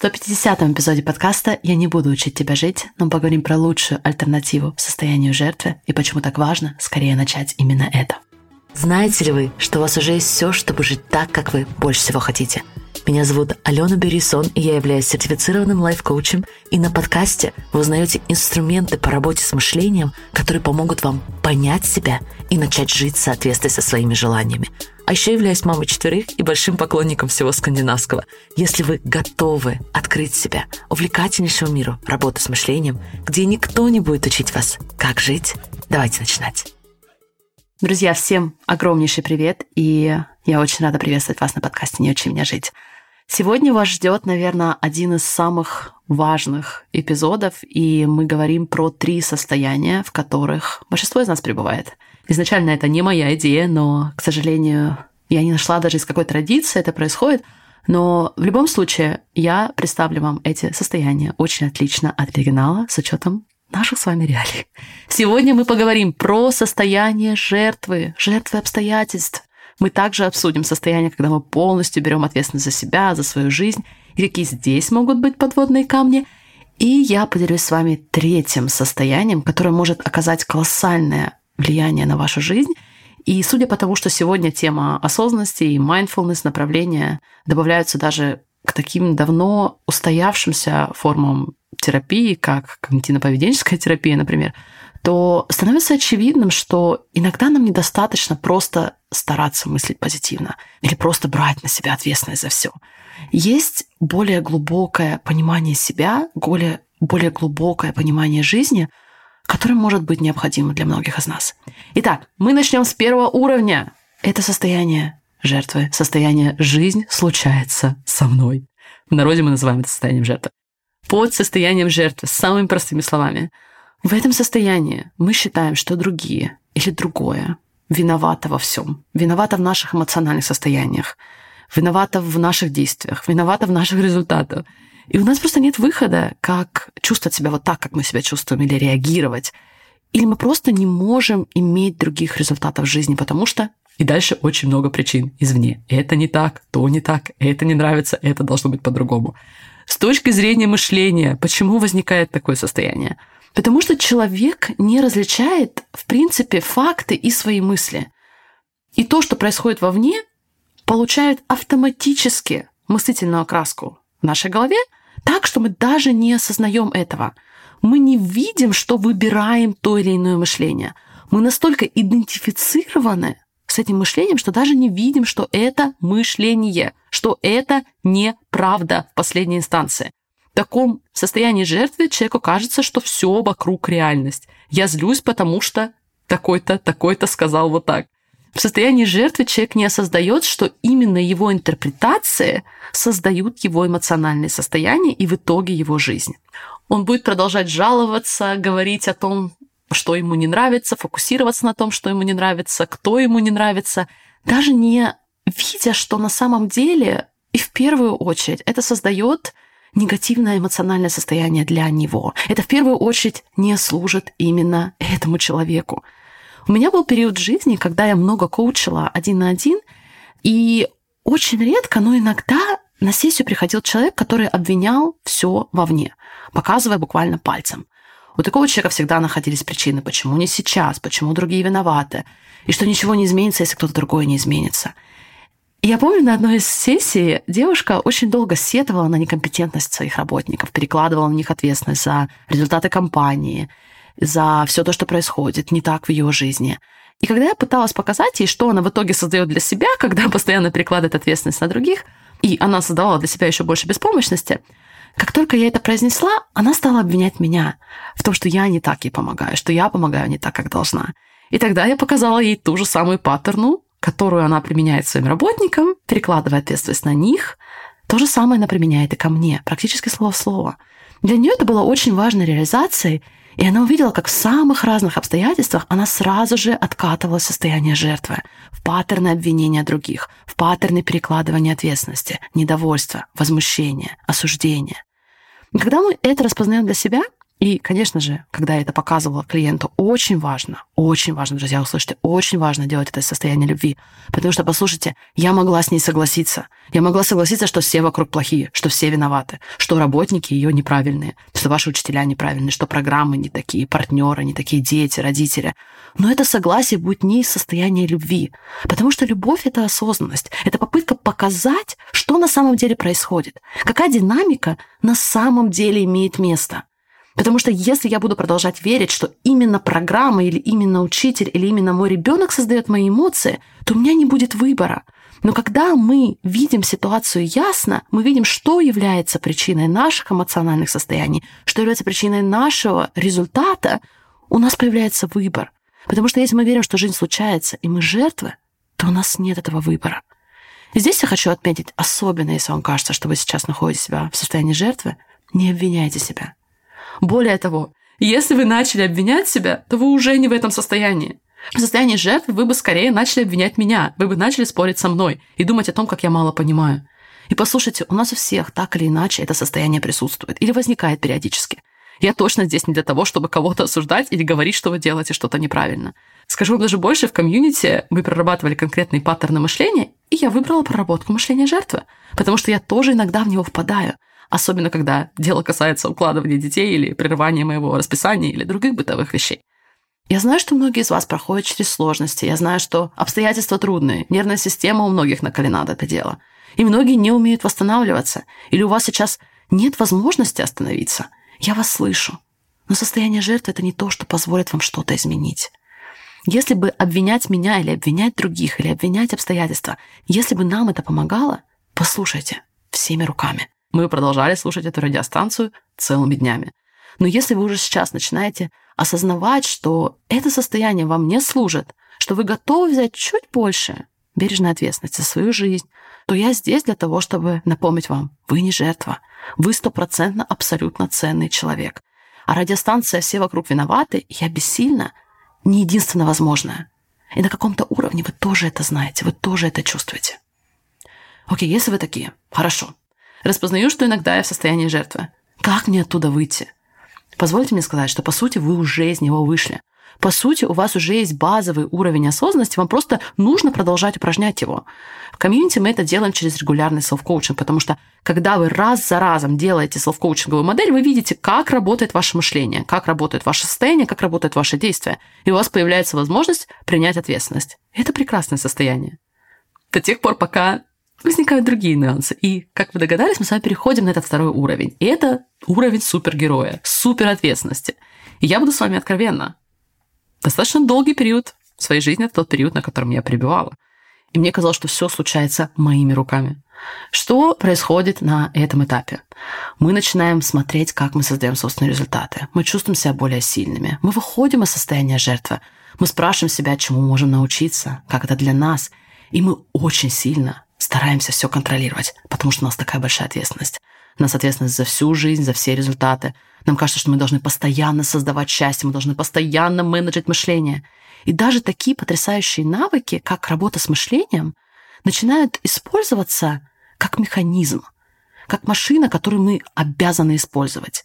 150-м эпизоде подкаста «Я не буду учить тебя жить», но поговорим про лучшую альтернативу состоянию жертвы и почему так важно скорее начать именно это. Знаете ли вы, что у вас уже есть все, чтобы жить так, как вы больше всего хотите? Меня зовут Алена Берисон, и я являюсь сертифицированным лайф-коучем. И на подкасте вы узнаете инструменты по работе с мышлением, которые помогут вам понять себя и начать жить в соответствии со своими желаниями. А еще являюсь мамой четверых и большим поклонником всего скандинавского. Если вы готовы открыть себя увлекательнейшему миру работы с мышлением, где никто не будет учить вас, как жить, давайте начинать. Друзья, всем огромнейший привет, и я очень рада приветствовать вас на подкасте «Не учи меня жить». Сегодня вас ждет, наверное, один из самых важных эпизодов, и мы говорим про три состояния, в которых большинство из нас пребывает. Изначально это не моя идея, но, к сожалению, я не нашла даже из какой традиции это происходит. Но в любом случае я представлю вам эти состояния очень отлично от оригинала с учетом наших с вами реалий. Сегодня мы поговорим про состояние жертвы, жертвы обстоятельств. Мы также обсудим состояние, когда мы полностью берем ответственность за себя, за свою жизнь, и какие здесь могут быть подводные камни. И я поделюсь с вами третьим состоянием, которое может оказать колоссальное влияние на вашу жизнь. И судя по тому, что сегодня тема осознанности и mindfulness направления добавляются даже к таким давно устоявшимся формам терапии, как когнитивно-поведенческая терапия, например, то становится очевидным, что иногда нам недостаточно просто стараться мыслить позитивно или просто брать на себя ответственность за все. Есть более глубокое понимание себя, более, более глубокое понимание жизни, которое может быть необходимо для многих из нас. Итак, мы начнем с первого уровня. Это состояние жертвы, состояние «жизнь случается со мной». В народе мы называем это состоянием жертвы под состоянием жертвы, самыми простыми словами. В этом состоянии мы считаем, что другие или другое виновато во всем, виновато в наших эмоциональных состояниях, виновато в наших действиях, виновато в наших результатах. И у нас просто нет выхода, как чувствовать себя вот так, как мы себя чувствуем, или реагировать. Или мы просто не можем иметь других результатов в жизни, потому что и дальше очень много причин извне. Это не так, то не так, это не нравится, это должно быть по-другому. С точки зрения мышления, почему возникает такое состояние? Потому что человек не различает, в принципе, факты и свои мысли. И то, что происходит вовне, получает автоматически мыслительную окраску в нашей голове, так что мы даже не осознаем этого. Мы не видим, что выбираем то или иное мышление. Мы настолько идентифицированы с этим мышлением, что даже не видим, что это мышление, что это неправда в последней инстанции. В таком состоянии жертвы человеку кажется, что все вокруг реальность. Я злюсь, потому что такой-то, такой-то сказал вот так. В состоянии жертвы человек не осознает, что именно его интерпретации создают его эмоциональное состояние и в итоге его жизнь. Он будет продолжать жаловаться, говорить о том, что ему не нравится, фокусироваться на том, что ему не нравится, кто ему не нравится, даже не видя, что на самом деле и в первую очередь это создает негативное эмоциональное состояние для него. Это в первую очередь не служит именно этому человеку. У меня был период жизни, когда я много коучила один на один, и очень редко, но иногда на сессию приходил человек, который обвинял все вовне, показывая буквально пальцем. У такого человека всегда находились причины, почему не сейчас, почему другие виноваты, и что ничего не изменится, если кто-то другой не изменится. я помню, на одной из сессий девушка очень долго сетовала на некомпетентность своих работников, перекладывала на них ответственность за результаты компании, за все то, что происходит не так в ее жизни. И когда я пыталась показать ей, что она в итоге создает для себя, когда постоянно перекладывает ответственность на других, и она создавала для себя еще больше беспомощности, как только я это произнесла, она стала обвинять меня в том, что я не так ей помогаю, что я помогаю не так, как должна. И тогда я показала ей ту же самую паттерну, которую она применяет своим работникам, перекладывая ответственность на них. То же самое она применяет и ко мне, практически слово в слово. Для нее это было очень важной реализацией, и она увидела, как в самых разных обстоятельствах она сразу же откатывала состояние жертвы в паттерны обвинения других, в паттерны перекладывания ответственности, недовольства, возмущения, осуждения. И когда мы это распознаем для себя, И, конечно же, когда я это показывала клиенту, очень важно, очень важно, друзья, услышьте, очень важно делать это из состояния любви. Потому что, послушайте, я могла с ней согласиться. Я могла согласиться, что все вокруг плохие, что все виноваты, что работники ее неправильные, что ваши учителя неправильные, что программы не такие, партнеры не такие, дети, родители. Но это согласие будет не из состояния любви. Потому что любовь — это осознанность. Это попытка показать, что на самом деле происходит. Какая динамика на самом деле имеет место. Потому что если я буду продолжать верить, что именно программа или именно учитель или именно мой ребенок создает мои эмоции, то у меня не будет выбора. Но когда мы видим ситуацию ясно, мы видим, что является причиной наших эмоциональных состояний, что является причиной нашего результата, у нас появляется выбор. Потому что если мы верим, что жизнь случается, и мы жертвы, то у нас нет этого выбора. И здесь я хочу отметить, особенно если вам кажется, что вы сейчас находите себя в состоянии жертвы, не обвиняйте себя. Более того, если вы начали обвинять себя, то вы уже не в этом состоянии. В состоянии жертвы вы бы скорее начали обвинять меня, вы бы начали спорить со мной и думать о том, как я мало понимаю. И послушайте, у нас у всех так или иначе это состояние присутствует или возникает периодически. Я точно здесь не для того, чтобы кого-то осуждать или говорить, что вы делаете что-то неправильно. Скажу вам даже больше, в комьюнити мы прорабатывали конкретные паттерны мышления, и я выбрала проработку мышления жертвы, потому что я тоже иногда в него впадаю особенно когда дело касается укладывания детей или прерывания моего расписания или других бытовых вещей. Я знаю, что многие из вас проходят через сложности. Я знаю, что обстоятельства трудные. Нервная система у многих накалена до дело. И многие не умеют восстанавливаться. Или у вас сейчас нет возможности остановиться. Я вас слышу. Но состояние жертвы – это не то, что позволит вам что-то изменить. Если бы обвинять меня или обвинять других, или обвинять обстоятельства, если бы нам это помогало, послушайте всеми руками. Мы продолжали слушать эту радиостанцию целыми днями. Но если вы уже сейчас начинаете осознавать, что это состояние вам не служит, что вы готовы взять чуть больше бережной ответственности за свою жизнь, то я здесь для того, чтобы напомнить вам, вы не жертва, вы стопроцентно абсолютно ценный человек. А радиостанция «Все вокруг виноваты» «Я бессильна» не единственно возможное. И на каком-то уровне вы тоже это знаете, вы тоже это чувствуете. Окей, если вы такие, хорошо, Распознаю, что иногда я в состоянии жертвы. Как мне оттуда выйти? Позвольте мне сказать, что по сути вы уже из него вышли. По сути, у вас уже есть базовый уровень осознанности, вам просто нужно продолжать упражнять его. В комьюнити мы это делаем через регулярный селф-коучинг, потому что когда вы раз за разом делаете селф-коучинговую модель, вы видите, как работает ваше мышление, как работает ваше состояние, как работает ваше действие. И у вас появляется возможность принять ответственность. Это прекрасное состояние. До тех пор, пока возникают другие нюансы. И, как вы догадались, мы с вами переходим на этот второй уровень. И это уровень супергероя, суперответственности. И я буду с вами откровенна. Достаточно долгий период своей жизни, это тот период, на котором я пребывала. И мне казалось, что все случается моими руками. Что происходит на этом этапе? Мы начинаем смотреть, как мы создаем собственные результаты. Мы чувствуем себя более сильными. Мы выходим из состояния жертвы. Мы спрашиваем себя, чему можем научиться, как это для нас. И мы очень сильно стараемся все контролировать, потому что у нас такая большая ответственность. У нас ответственность за всю жизнь, за все результаты. Нам кажется, что мы должны постоянно создавать счастье, мы должны постоянно менеджить мышление. И даже такие потрясающие навыки, как работа с мышлением, начинают использоваться как механизм, как машина, которую мы обязаны использовать.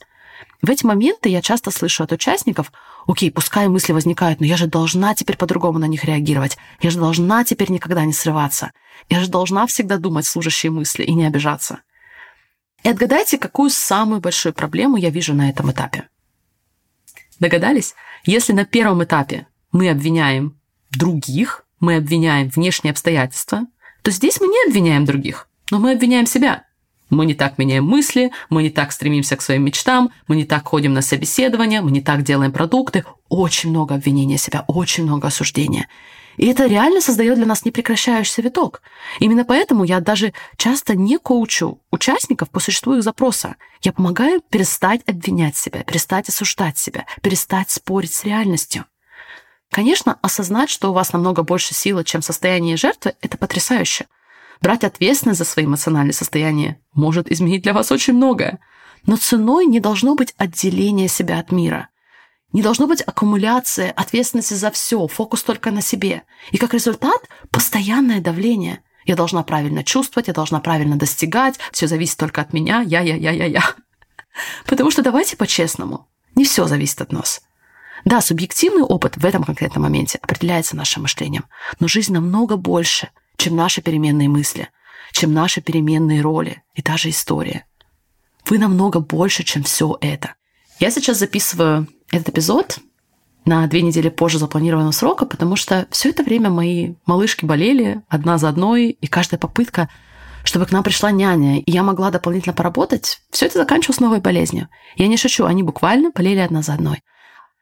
В эти моменты я часто слышу от участников, окей, пускай мысли возникают, но я же должна теперь по-другому на них реагировать. Я же должна теперь никогда не срываться. Я же должна всегда думать служащие мысли и не обижаться. И отгадайте, какую самую большую проблему я вижу на этом этапе. Догадались? Если на первом этапе мы обвиняем других, мы обвиняем внешние обстоятельства, то здесь мы не обвиняем других, но мы обвиняем себя. Мы не так меняем мысли, мы не так стремимся к своим мечтам, мы не так ходим на собеседования, мы не так делаем продукты. Очень много обвинения себя, очень много осуждения. И это реально создает для нас непрекращающийся виток. Именно поэтому я даже часто не коучу участников по существу их запроса. Я помогаю перестать обвинять себя, перестать осуждать себя, перестать спорить с реальностью. Конечно, осознать, что у вас намного больше силы, чем состояние жертвы, это потрясающе. Брать ответственность за свои эмоциональные состояния может изменить для вас очень многое. Но ценой не должно быть отделение себя от мира. Не должно быть аккумуляции ответственности за все, фокус только на себе. И как результат – постоянное давление. Я должна правильно чувствовать, я должна правильно достигать, все зависит только от меня, я, я, я, я, я. Потому что давайте по-честному. Не все зависит от нас. Да, субъективный опыт в этом конкретном моменте определяется нашим мышлением, но жизнь намного больше, чем наши переменные мысли, чем наши переменные роли и даже история. Вы намного больше, чем все это. Я сейчас записываю этот эпизод на две недели позже запланированного срока, потому что все это время мои малышки болели одна за одной, и каждая попытка, чтобы к нам пришла няня, и я могла дополнительно поработать, все это заканчивалось новой болезнью. Я не шучу, они буквально болели одна за одной.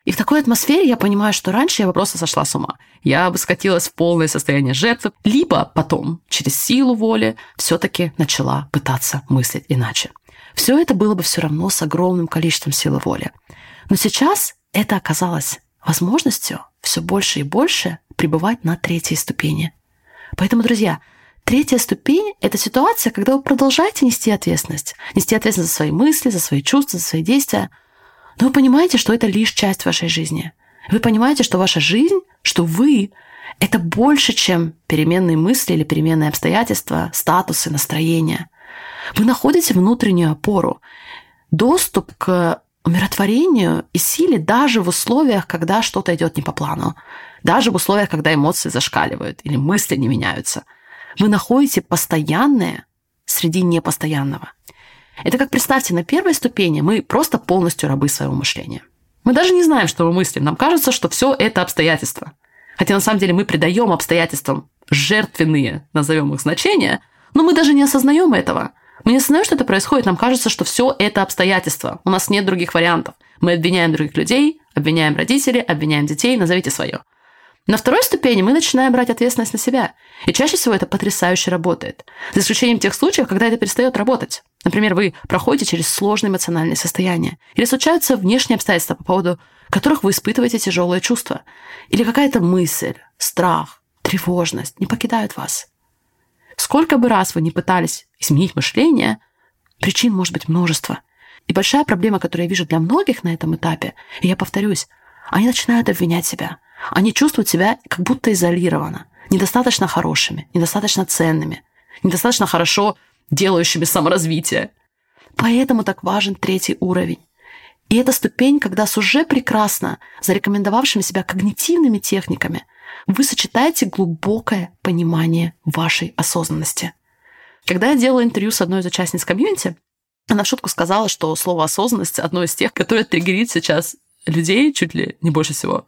И в такой атмосфере я понимаю, что раньше я просто сошла с ума. Я бы скатилась в полное состояние жертвы, либо потом, через силу воли, все-таки начала пытаться мыслить иначе. Все это было бы все равно с огромным количеством силы воли. Но сейчас это оказалось возможностью все больше и больше пребывать на третьей ступени. Поэтому, друзья, третья ступень – это ситуация, когда вы продолжаете нести ответственность. Нести ответственность за свои мысли, за свои чувства, за свои действия. Но вы понимаете, что это лишь часть вашей жизни. Вы понимаете, что ваша жизнь, что вы – это больше, чем переменные мысли или переменные обстоятельства, статусы, настроения. Вы находите внутреннюю опору, доступ к умиротворению и силе даже в условиях, когда что-то идет не по плану, даже в условиях, когда эмоции зашкаливают или мысли не меняются. Вы находите постоянное среди непостоянного. Это как представьте, на первой ступени мы просто полностью рабы своего мышления. Мы даже не знаем, что мы мыслим. Нам кажется, что все это обстоятельства. Хотя на самом деле мы придаем обстоятельствам жертвенные, назовем их значения, но мы даже не осознаем этого. Мы не осознаем, что это происходит, нам кажется, что все это обстоятельства. У нас нет других вариантов. Мы обвиняем других людей, обвиняем родителей, обвиняем детей, назовите свое. На второй ступени мы начинаем брать ответственность на себя. И чаще всего это потрясающе работает. За исключением тех случаев, когда это перестает работать. Например, вы проходите через сложные эмоциональные состояния. Или случаются внешние обстоятельства, по поводу которых вы испытываете тяжелые чувства. Или какая-то мысль, страх, тревожность не покидают вас. Сколько бы раз вы не пытались изменить мышление, причин может быть множество. И большая проблема, которую я вижу для многих на этом этапе, и я повторюсь, они начинают обвинять себя. Они чувствуют себя как будто изолированно, недостаточно хорошими, недостаточно ценными, недостаточно хорошо делающими саморазвитие. Поэтому так важен третий уровень. И это ступень, когда с уже прекрасно зарекомендовавшими себя когнитивными техниками вы сочетаете глубокое понимание вашей осознанности. Когда я делала интервью с одной из участниц комьюнити, она в шутку сказала, что слово осознанность одно из тех, которое триггерит сейчас людей чуть ли не больше всего.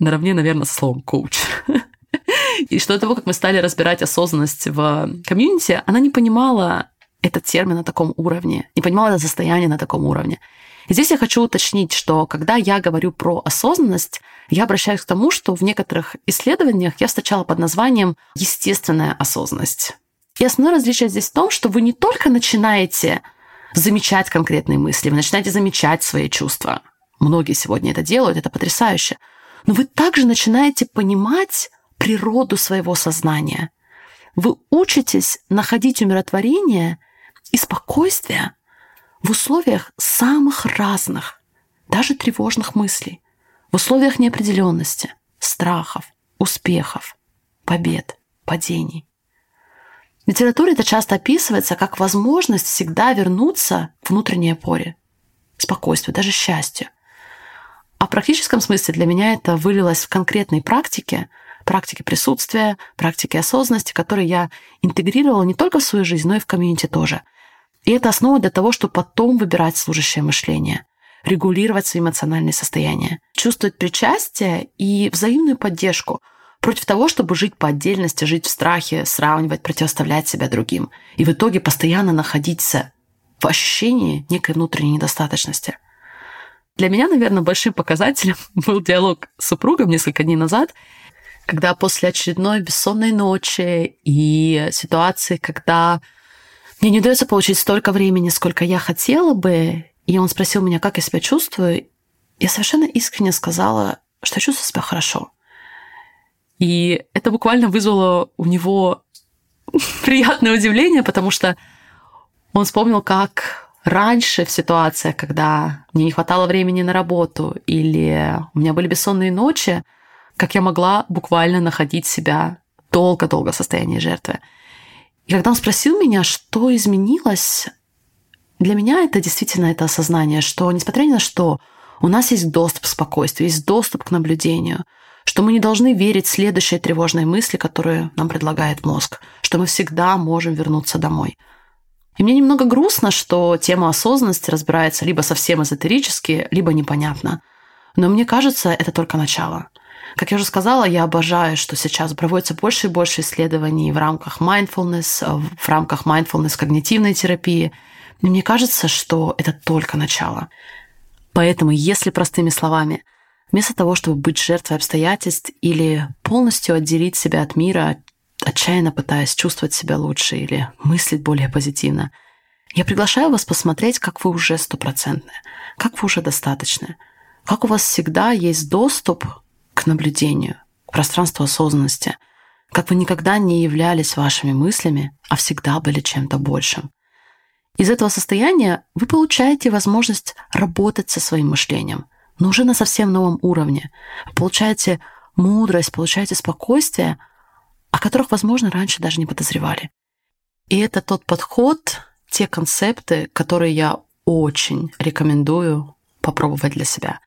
Наравне, наверное, со словом коуч. И что до того, как мы стали разбирать осознанность в комьюнити, она не понимала этот термин на таком уровне, не понимала это состояние на таком уровне. И здесь я хочу уточнить, что когда я говорю про осознанность, я обращаюсь к тому, что в некоторых исследованиях я встречала под названием естественная осознанность. И основное различие здесь в том, что вы не только начинаете замечать конкретные мысли, вы начинаете замечать свои чувства. Многие сегодня это делают, это потрясающе. Но вы также начинаете понимать природу своего сознания. Вы учитесь находить умиротворение и спокойствие в условиях самых разных, даже тревожных мыслей, в условиях неопределенности, страхов, успехов, побед, падений. В литературе это часто описывается как возможность всегда вернуться к внутренней опоре, спокойствию, даже счастью. А в практическом смысле для меня это вылилось в конкретные практики, практики присутствия, практики осознанности, которые я интегрировала не только в свою жизнь, но и в комьюнити тоже – и это основа для того, чтобы потом выбирать служащее мышление, регулировать свои эмоциональные состояния, чувствовать причастие и взаимную поддержку против того, чтобы жить по отдельности, жить в страхе, сравнивать, противоставлять себя другим. И в итоге постоянно находиться в ощущении некой внутренней недостаточности. Для меня, наверное, большим показателем был диалог с супругом несколько дней назад, когда после очередной бессонной ночи и ситуации, когда мне не удается получить столько времени, сколько я хотела бы. И он спросил меня, как я себя чувствую. Я совершенно искренне сказала, что я чувствую себя хорошо. И это буквально вызвало у него приятное удивление, потому что он вспомнил, как раньше в ситуациях, когда мне не хватало времени на работу или у меня были бессонные ночи, как я могла буквально находить себя долго-долго в состоянии жертвы. И когда он спросил меня, что изменилось, для меня это действительно это осознание, что, несмотря ни на что, У нас есть доступ к спокойствию, есть доступ к наблюдению, что мы не должны верить в следующие тревожные мысли, которые нам предлагает мозг, что мы всегда можем вернуться домой. И мне немного грустно, что тема осознанности разбирается либо совсем эзотерически, либо непонятно. Но мне кажется, это только начало. Как я уже сказала, я обожаю, что сейчас проводится больше и больше исследований в рамках mindfulness, в рамках mindfulness когнитивной терапии. И мне кажется, что это только начало. Поэтому, если простыми словами, вместо того, чтобы быть жертвой обстоятельств или полностью отделить себя от мира, отчаянно пытаясь чувствовать себя лучше или мыслить более позитивно, я приглашаю вас посмотреть, как вы уже стопроцентны, как вы уже достаточны, как у вас всегда есть доступ к наблюдению, к пространству осознанности, как вы никогда не являлись вашими мыслями, а всегда были чем-то большим. Из этого состояния вы получаете возможность работать со своим мышлением, но уже на совсем новом уровне. Вы получаете мудрость, получаете спокойствие, о которых, возможно, раньше даже не подозревали. И это тот подход, те концепты, которые я очень рекомендую попробовать для себя.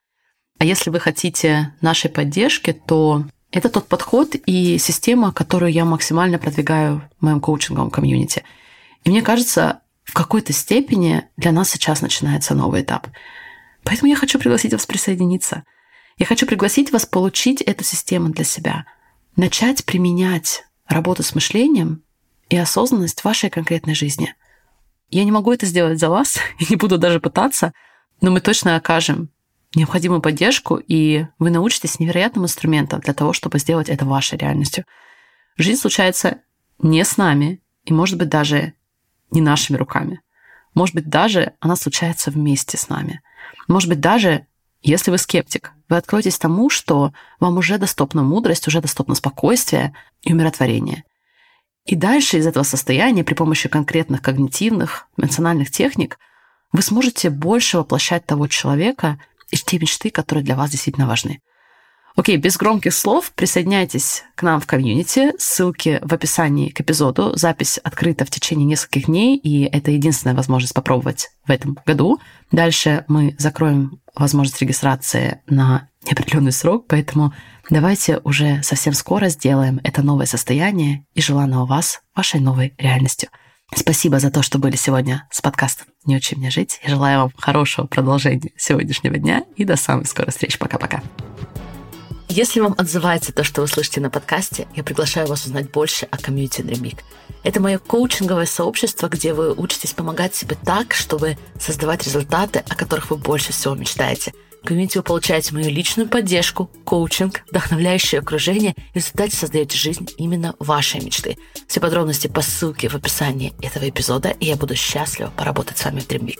А если вы хотите нашей поддержки, то это тот подход и система, которую я максимально продвигаю в моем коучинговом комьюнити. И мне кажется, в какой-то степени для нас сейчас начинается новый этап. Поэтому я хочу пригласить вас присоединиться. Я хочу пригласить вас получить эту систему для себя, начать применять работу с мышлением и осознанность в вашей конкретной жизни. Я не могу это сделать за вас и не буду даже пытаться, но мы точно окажем необходимую поддержку, и вы научитесь невероятным инструментам для того, чтобы сделать это вашей реальностью. Жизнь случается не с нами, и, может быть, даже не нашими руками. Может быть, даже она случается вместе с нами. Может быть, даже если вы скептик, вы откроетесь тому, что вам уже доступна мудрость, уже доступно спокойствие и умиротворение. И дальше из этого состояния при помощи конкретных когнитивных, эмоциональных техник вы сможете больше воплощать того человека, и те мечты, которые для вас действительно важны. Окей, без громких слов присоединяйтесь к нам в комьюнити. Ссылки в описании к эпизоду. Запись открыта в течение нескольких дней, и это единственная возможность попробовать в этом году. Дальше мы закроем возможность регистрации на неопределенный срок, поэтому давайте уже совсем скоро сделаем это новое состояние и желанного вас вашей новой реальностью. Спасибо за то, что были сегодня с подкастом «Не учи мне жить». Я желаю вам хорошего продолжения сегодняшнего дня и до самой скорой встречи. Пока-пока. Если вам отзывается то, что вы слышите на подкасте, я приглашаю вас узнать больше о комьюнити Dreamik. Это мое коучинговое сообщество, где вы учитесь помогать себе так, чтобы создавать результаты, о которых вы больше всего мечтаете – в комьюнити вы получаете мою личную поддержку, коучинг, вдохновляющее окружение и в результате создаете жизнь именно вашей мечты. Все подробности по ссылке в описании этого эпизода, и я буду счастлива поработать с вами в Dream